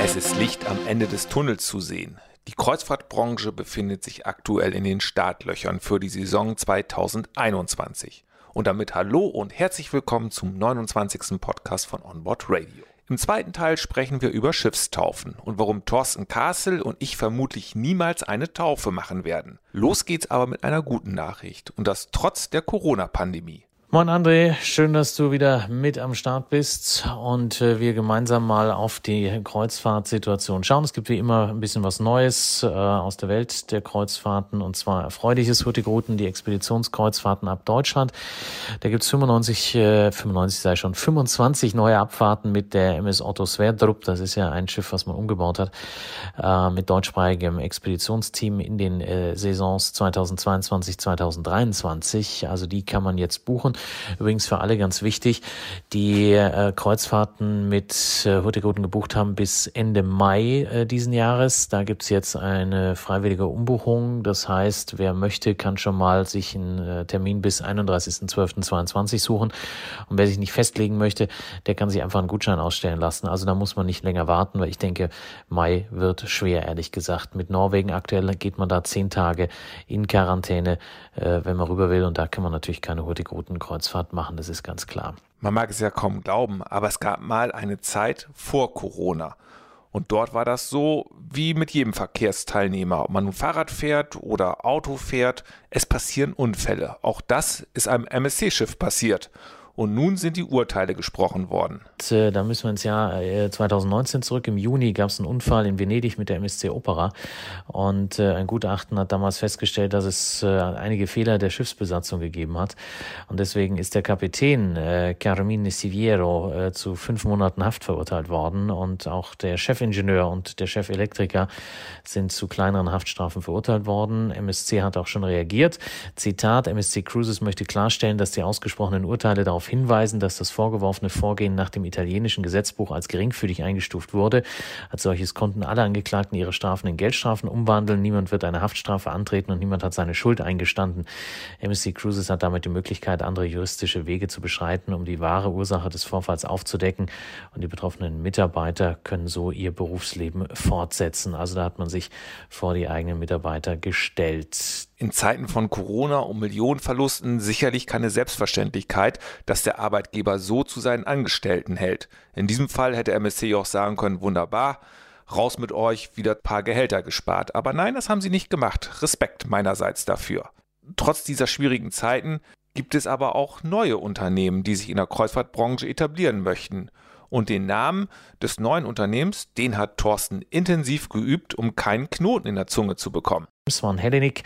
Es ist Licht am Ende des Tunnels zu sehen. Die Kreuzfahrtbranche befindet sich aktuell in den Startlöchern für die Saison 2021. Und damit hallo und herzlich willkommen zum 29. Podcast von Onboard Radio. Im zweiten Teil sprechen wir über Schiffstaufen und warum Thorsten Kassel und ich vermutlich niemals eine Taufe machen werden. Los geht's aber mit einer guten Nachricht und das trotz der Corona-Pandemie. Moin André, schön, dass du wieder mit am Start bist und äh, wir gemeinsam mal auf die Kreuzfahrtsituation schauen. Es gibt wie immer ein bisschen was Neues äh, aus der Welt der Kreuzfahrten und zwar erfreuliches Hurtigruten, die Expeditionskreuzfahrten ab Deutschland. Da gibt's 95, äh, 95 sei schon, 25 neue Abfahrten mit der MS Otto Sverdrup. Das ist ja ein Schiff, was man umgebaut hat, äh, mit deutschsprachigem Expeditionsteam in den Saisons 2022, 2023. Also die kann man jetzt buchen. Übrigens für alle ganz wichtig, die äh, Kreuzfahrten mit äh, Hurtigruten gebucht haben bis Ende Mai äh, diesen Jahres. Da gibt's jetzt eine freiwillige Umbuchung. Das heißt, wer möchte, kann schon mal sich einen äh, Termin bis 31.12.22 suchen. Und wer sich nicht festlegen möchte, der kann sich einfach einen Gutschein ausstellen lassen. Also da muss man nicht länger warten, weil ich denke, Mai wird schwer, ehrlich gesagt. Mit Norwegen aktuell geht man da zehn Tage in Quarantäne, äh, wenn man rüber will. Und da kann man natürlich keine Hurtigruten Kreuzfahrt machen, das ist ganz klar. Man mag es ja kaum glauben, aber es gab mal eine Zeit vor Corona. Und dort war das so wie mit jedem Verkehrsteilnehmer. Ob man nun Fahrrad fährt oder Auto fährt, es passieren Unfälle. Auch das ist einem MSC-Schiff passiert. Und nun sind die Urteile gesprochen worden. Äh, da müssen wir ins Jahr 2019 äh, zurück. Im Juni gab es einen Unfall in Venedig mit der MSC Opera. Und äh, ein Gutachten hat damals festgestellt, dass es einige Fehler der Schiffsbesatzung gegeben hat. Und deswegen ist der Kapitän Carmine Siviero zu fünf Monaten Haft verurteilt worden. Und auch der Chefingenieur und der Chefelektriker sind zu kleineren Haftstrafen verurteilt worden. MSC hat auch schon reagiert. Zitat, MSC Cruises möchte klarstellen, dass die ausgesprochenen Urteile darauf hinweisen, dass das vorgeworfene Vorgehen nach dem italienischen Gesetzbuch als geringfügig eingestuft wurde. Als solches konnten alle Angeklagten ihre Strafen in Geldstrafen umwandeln. Niemand wird eine Haftstrafe antreten und niemand hat seine Schuld eingestanden. MSC Cruises hat damit die Möglichkeit, andere juristische Wege zu beschreiten, um die wahre Ursache des Vorfalls aufzudecken. Und die betroffenen Mitarbeiter können so ihr Berufsleben fortsetzen. Also da hat man sich vor die eigenen Mitarbeiter gestellt in Zeiten von Corona und Millionenverlusten sicherlich keine Selbstverständlichkeit, dass der Arbeitgeber so zu seinen Angestellten hält. In diesem Fall hätte MSC auch sagen können, wunderbar, raus mit euch, wieder ein paar Gehälter gespart. Aber nein, das haben sie nicht gemacht. Respekt meinerseits dafür. Trotz dieser schwierigen Zeiten gibt es aber auch neue Unternehmen, die sich in der Kreuzfahrtbranche etablieren möchten. Und den Namen des neuen Unternehmens, den hat Thorsten intensiv geübt, um keinen Knoten in der Zunge zu bekommen. Swan Hellenic.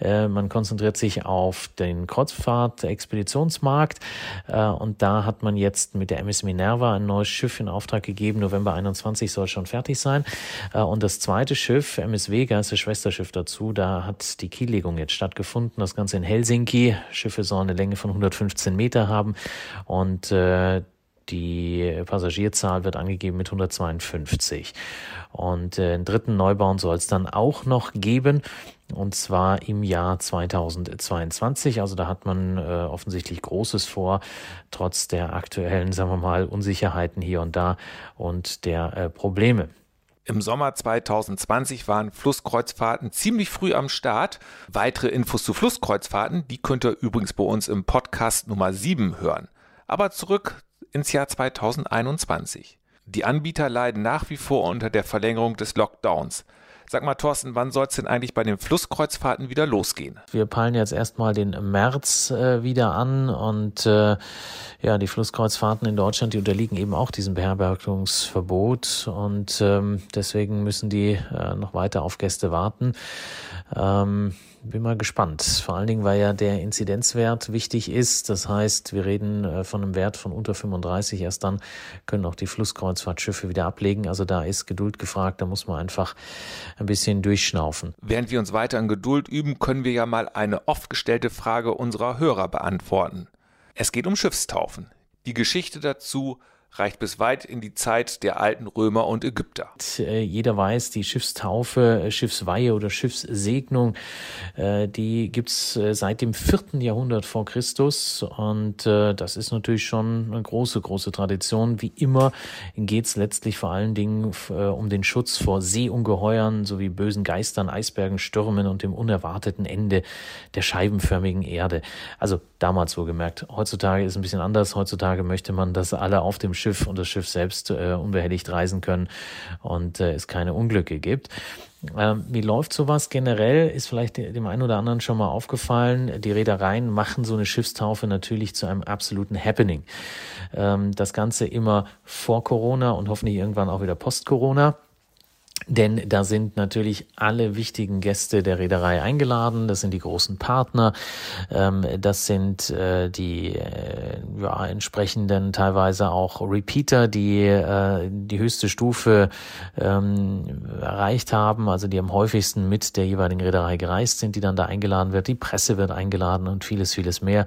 Äh, man konzentriert sich auf den Kreuzfahrt-Expeditionsmarkt äh, und da hat man jetzt mit der MS Minerva ein neues Schiff in Auftrag gegeben. November 21 soll schon fertig sein. Äh, und das zweite Schiff, MS Vega, ist das Schwesterschiff dazu. Da hat die Kiellegung jetzt stattgefunden. Das Ganze in Helsinki. Schiffe sollen eine Länge von 115 Meter haben und die Passagierzahl wird angegeben mit 152. Und äh, einen dritten Neubau soll es dann auch noch geben. Und zwar im Jahr 2022. Also da hat man äh, offensichtlich Großes vor, trotz der aktuellen, sagen wir mal, Unsicherheiten hier und da und der äh, Probleme. Im Sommer 2020 waren Flusskreuzfahrten ziemlich früh am Start. Weitere Infos zu Flusskreuzfahrten, die könnt ihr übrigens bei uns im Podcast Nummer 7 hören. Aber zurück ins Jahr 2021. Die Anbieter leiden nach wie vor unter der Verlängerung des Lockdowns. Sag mal, Thorsten, wann soll es denn eigentlich bei den Flusskreuzfahrten wieder losgehen? Wir peilen jetzt erstmal den März äh, wieder an und äh, ja, die Flusskreuzfahrten in Deutschland, die unterliegen eben auch diesem Beherbergungsverbot und ähm, deswegen müssen die äh, noch weiter auf Gäste warten. Ähm, bin mal gespannt. Vor allen Dingen, weil ja der Inzidenzwert wichtig ist. Das heißt, wir reden äh, von einem Wert von unter 35. Erst dann können auch die Flusskreuzfahrtschiffe wieder ablegen. Also da ist Geduld gefragt. Da muss man einfach ein bisschen durchschnaufen. Während wir uns weiter in Geduld üben, können wir ja mal eine oft gestellte Frage unserer Hörer beantworten. Es geht um Schiffstaufen. Die Geschichte dazu reicht bis weit in die Zeit der alten Römer und Ägypter. Äh, jeder weiß, die Schiffstaufe, äh, Schiffsweihe oder Schiffssegnung, äh, die gibt's seit dem vierten Jahrhundert vor Christus und das ist natürlich schon eine große, große Tradition. Wie immer geht's letztlich vor allen Dingen um den Schutz vor Seeungeheuern sowie bösen Geistern, Eisbergen, Stürmen und dem unerwarteten Ende der scheibenförmigen Erde. Also damals so gemerkt. Heutzutage ist es ein bisschen anders. Heutzutage möchte man, dass alle auf dem Schiff und das Schiff selbst äh, unbehelligt reisen können und äh, es keine Unglücke gibt. Ähm, wie läuft sowas generell? Ist vielleicht dem einen oder anderen schon mal aufgefallen. Die Reedereien machen so eine Schiffstaufe natürlich zu einem absoluten Happening. Ähm, das Ganze immer vor Corona und hoffentlich irgendwann auch wieder post-Corona. Denn da sind natürlich alle wichtigen Gäste der Reederei eingeladen. Das sind die großen Partner. Ähm, das sind äh, die äh, ja, entsprechenden teilweise auch Repeater, die äh, die höchste Stufe ähm, erreicht haben, also die am häufigsten mit der jeweiligen Reederei gereist sind, die dann da eingeladen wird. Die Presse wird eingeladen und vieles, vieles mehr.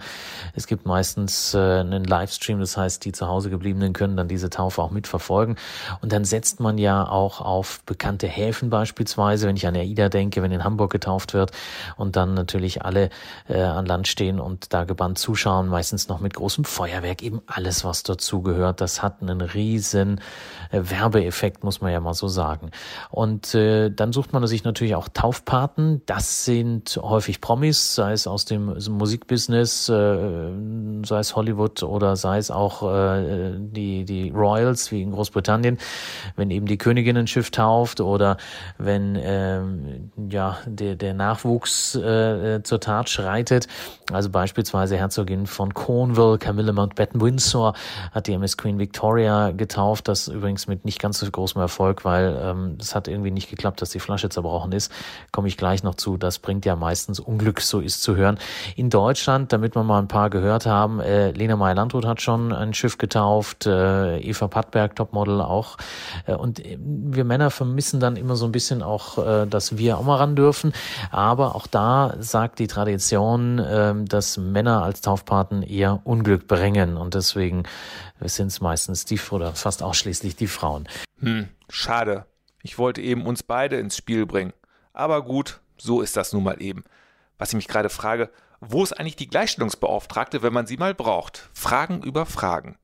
Es gibt meistens einen Livestream, das heißt, die zu Hause gebliebenen können dann diese Taufe auch mitverfolgen. Und dann setzt man ja auch auf bekannte Häfen beispielsweise, wenn ich an AIDA denke, wenn in Hamburg getauft wird und dann natürlich alle äh, an Land stehen und da gebannt zuschauen, meistens noch mit großem Feuerwerk, eben alles, was dazugehört. Das hat einen riesen äh, Werbeeffekt, muss man ja mal so sagen. Und äh, dann sucht man sich natürlich auch Taufpaten. Das sind häufig Promis, sei es aus dem Musikbusiness, äh, sei es Hollywood oder sei es auch äh, die, die Royals wie in Großbritannien, wenn eben die Königin ein Schiff tauft oder wenn ähm, ja der, der Nachwuchs äh, zur Tat schreitet. Also beispielsweise Herzogin von Cornwall, Camilla Mountbatten Windsor hat die MS Queen Victoria getauft, das übrigens mit nicht ganz so großem Erfolg, weil ähm, es hat irgendwie nicht geklappt, dass die Flasche zerbrochen ist. Komme ich gleich noch zu. Das bringt ja meistens Unglück, so ist zu hören. In Deutschland, damit wir mal ein paar gehört haben, äh, Lena Meyer-Landrut hat schon ein Schiff getauft, äh, Eva Pattberg, Topmodel auch. Äh, und wir Männer vermissen dann immer so ein bisschen auch, äh, dass wir auch mal ran dürfen. Aber auch da sagt die Tradition, äh, dass Männer als Taufpaten eher Unglück bringen. Und deswegen sind es meistens die oder fast ausschließlich die Frauen. Hm, schade. Ich wollte eben uns beide ins Spiel bringen. Aber gut, so ist das nun mal eben. Was ich mich gerade frage, wo ist eigentlich die Gleichstellungsbeauftragte, wenn man sie mal braucht? Fragen über Fragen.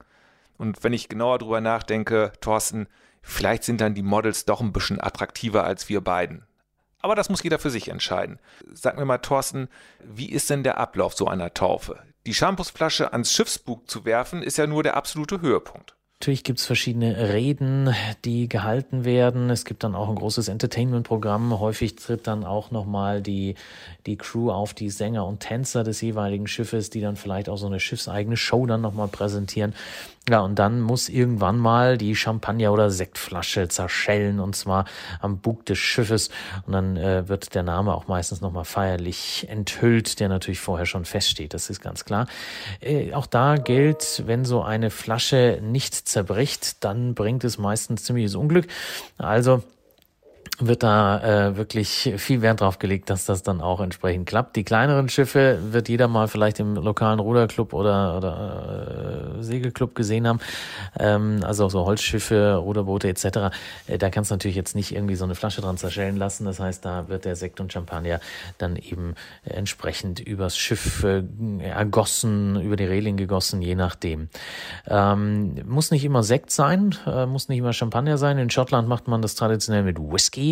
Und wenn ich genauer drüber nachdenke, Thorsten, Vielleicht sind dann die Models doch ein bisschen attraktiver als wir beiden. Aber das muss jeder für sich entscheiden. Sag mir mal, Thorsten, wie ist denn der Ablauf so einer Taufe? Die Shampoosflasche ans Schiffsbug zu werfen, ist ja nur der absolute Höhepunkt. Natürlich gibt es verschiedene Reden, die gehalten werden. Es gibt dann auch ein großes Entertainment-Programm. Häufig tritt dann auch nochmal die, die Crew auf, die Sänger und Tänzer des jeweiligen Schiffes, die dann vielleicht auch so eine schiffseigene Show dann nochmal präsentieren. Ja, und dann muss irgendwann mal die Champagner- oder Sektflasche zerschellen und zwar am Bug des Schiffes. Und dann äh, wird der Name auch meistens nochmal feierlich enthüllt, der natürlich vorher schon feststeht. Das ist ganz klar. Äh, auch da gilt, wenn so eine Flasche nicht zerbricht, dann bringt es meistens ziemliches Unglück. Also wird da äh, wirklich viel Wert drauf gelegt, dass das dann auch entsprechend klappt. Die kleineren Schiffe wird jeder mal vielleicht im lokalen Ruderclub oder, oder äh, Segelclub gesehen haben. Ähm, also so Holzschiffe, Ruderboote etc. Äh, da kannst du natürlich jetzt nicht irgendwie so eine Flasche dran zerschellen lassen. Das heißt, da wird der Sekt und Champagner dann eben entsprechend übers Schiff äh, ergossen, über die Reling gegossen, je nachdem. Ähm, muss nicht immer Sekt sein, äh, muss nicht immer Champagner sein. In Schottland macht man das traditionell mit Whisky.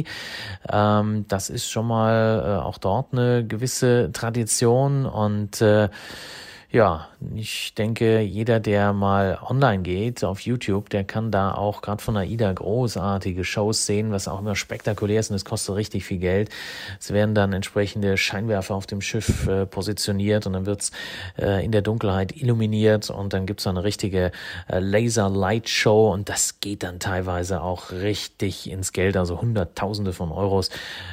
Ähm, das ist schon mal äh, auch dort eine gewisse Tradition und äh, ja, ich denke, jeder, der mal online geht auf YouTube, der kann da auch gerade von AIDA großartige Shows sehen, was auch immer spektakulär ist und es kostet richtig viel Geld. Es werden dann entsprechende Scheinwerfer auf dem Schiff äh, positioniert und dann wird's äh, in der Dunkelheit illuminiert und dann gibt's eine richtige äh, Laser-Light-Show und das geht dann teilweise auch richtig ins Geld, also Hunderttausende von Euros,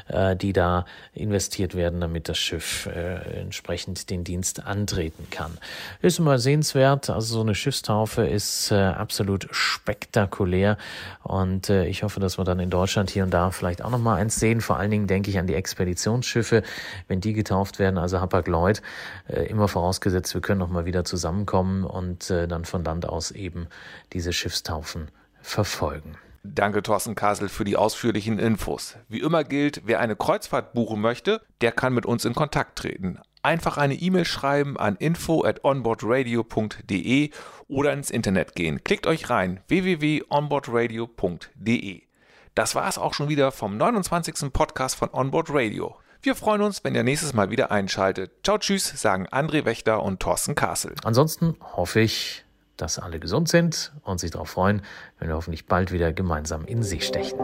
äh, die da investiert werden, damit das Schiff äh, entsprechend den Dienst antreten kann. Kann. Ist immer sehenswert. Also so eine Schiffstaufe ist äh, absolut spektakulär. Und äh, ich hoffe, dass wir dann in Deutschland hier und da vielleicht auch noch mal eins sehen. Vor allen Dingen denke ich an die Expeditionsschiffe, wenn die getauft werden, also Hapag-Lloyd. Äh, immer vorausgesetzt, wir können noch mal wieder zusammenkommen und äh, dann von Land aus eben diese Schiffstaufen verfolgen. Danke, Thorsten Kasel, für die ausführlichen Infos. Wie immer gilt, wer eine Kreuzfahrt buchen möchte, der kann mit uns in Kontakt treten. Einfach eine E-Mail schreiben an info at onboardradio.de oder ins Internet gehen. Klickt euch rein www.onboardradio.de. Das war es auch schon wieder vom 29. Podcast von Onboard Radio. Wir freuen uns, wenn ihr nächstes Mal wieder einschaltet. Ciao, tschüss, sagen André Wächter und Thorsten Kasel. Ansonsten hoffe ich, dass alle gesund sind und sich darauf freuen, wenn wir hoffentlich bald wieder gemeinsam in See stechen.